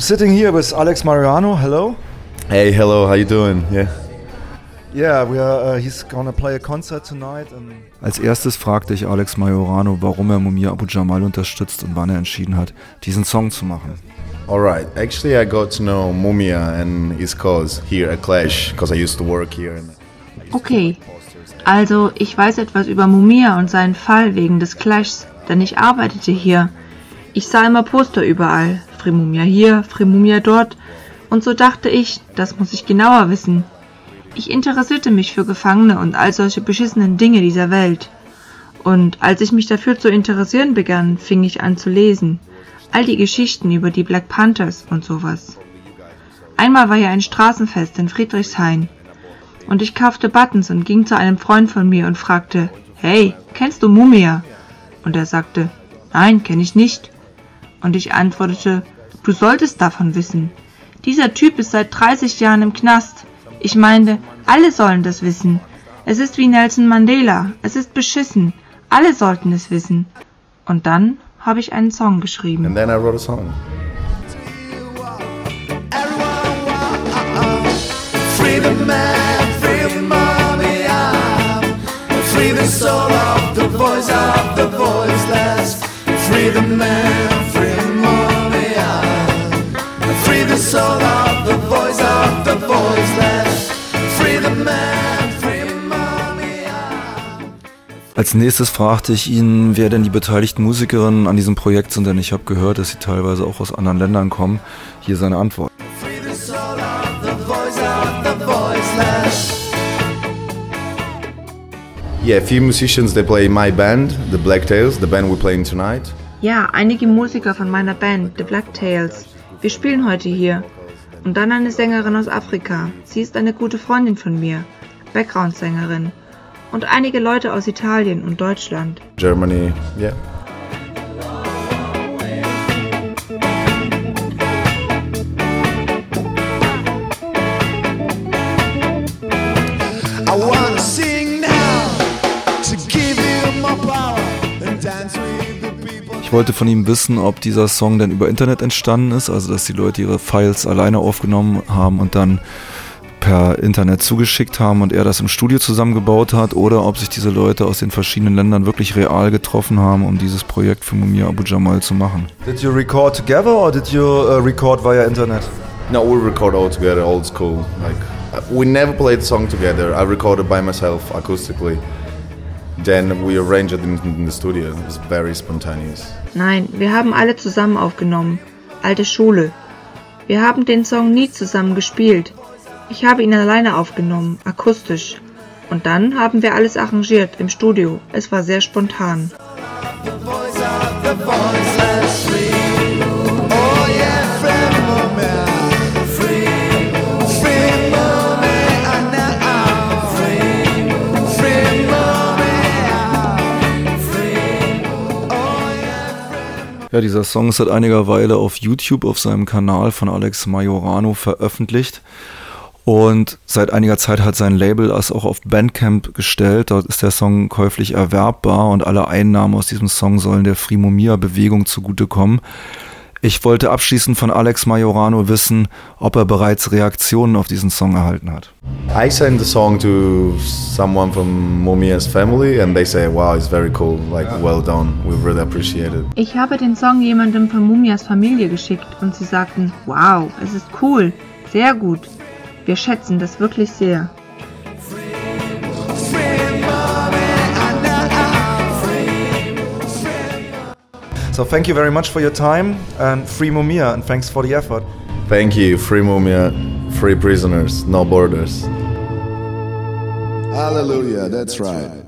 sitting here with Alex Mariano. Hello. Hey, hello. How you doing? Yeah. Yeah, we are, uh, he's gonna play a concert tonight. Als erstes fragte ich Alex Majorano, warum er Mumia Abu Jamal unterstützt und wann er entschieden hat, diesen Song zu machen. Alright, actually I got to know Mumia and his cause here at Clash, because I used to work here. Okay, also ich weiß etwas über Mumia und seinen Fall wegen des Clashs, denn ich arbeitete hier. Ich sah immer Poster überall, Fremumia hier, Fremumia dort, und so dachte ich, das muss ich genauer wissen. Ich interessierte mich für Gefangene und all solche beschissenen Dinge dieser Welt. Und als ich mich dafür zu interessieren begann, fing ich an zu lesen. All die Geschichten über die Black Panthers und sowas. Einmal war ja ein Straßenfest in Friedrichshain. Und ich kaufte Buttons und ging zu einem Freund von mir und fragte, Hey, kennst du Mumia? Und er sagte, Nein, kenne ich nicht. Und ich antwortete, Du solltest davon wissen. Dieser Typ ist seit 30 Jahren im Knast. Ich meinte, alle sollen das wissen. Es ist wie Nelson Mandela. Es ist beschissen. Alle sollten es wissen. Und dann habe ich einen Song geschrieben. And then I wrote a song. Free the man, free the mommy, free the soul of the voice of the voiceless. Free the man, free the soul of the voice of the voiceless. Free the man, mommy. Als nächstes fragte ich ihn, wer denn die beteiligten Musikerinnen an diesem Projekt sind, denn ich habe gehört, dass sie teilweise auch aus anderen Ländern kommen. Hier seine Antwort. Free the soul of the voice of the voiceless. Yeah, a few musicians they play in my band, the Black Tails, the band we're playing tonight. Ja, einige Musiker von meiner Band, The Black Tails. Wir spielen heute hier. Und dann eine Sängerin aus Afrika. Sie ist eine gute Freundin von mir. Background-Sängerin. Und einige Leute aus Italien und Deutschland. Germany, yeah. Wollte von ihm wissen, ob dieser Song denn über Internet entstanden ist, also dass die Leute ihre Files alleine aufgenommen haben und dann per Internet zugeschickt haben und er das im Studio zusammengebaut hat, oder ob sich diese Leute aus den verschiedenen Ländern wirklich real getroffen haben, um dieses Projekt für Mumia Abu Jamal zu machen. Did you record together or did you uh, record via internet? No, we record all together, old school. Like uh, we never played the song together. I recorded by myself acoustically. Then we arranged it in, the studio. It was very spontaneous. Nein, wir haben alle zusammen aufgenommen. Alte Schule. Wir haben den Song nie zusammen gespielt. Ich habe ihn alleine aufgenommen, akustisch. Und dann haben wir alles arrangiert im Studio. Es war sehr spontan. Ja, dieser Song ist seit einiger Weile auf YouTube auf seinem Kanal von Alex Majorano veröffentlicht. Und seit einiger Zeit hat sein Label es auch auf Bandcamp gestellt. Dort ist der Song käuflich erwerbbar und alle Einnahmen aus diesem Song sollen der Frimomia-Bewegung zugutekommen. Ich wollte abschließend von Alex Majorano wissen, ob er bereits Reaktionen auf diesen Song erhalten hat. I sent the song to someone from Mumia's family, and they say, "Wow, it's very cool. Like, well done. We really appreciate it." Ich habe den Song jemandem von Mumias Familie geschickt und sie sagten, wow, es ist cool, sehr gut. Wir schätzen das wirklich sehr. So thank you very much for your time and free Mumia and thanks for the effort. Thank you, free Mumia, free prisoners, no borders. Hallelujah, that's right.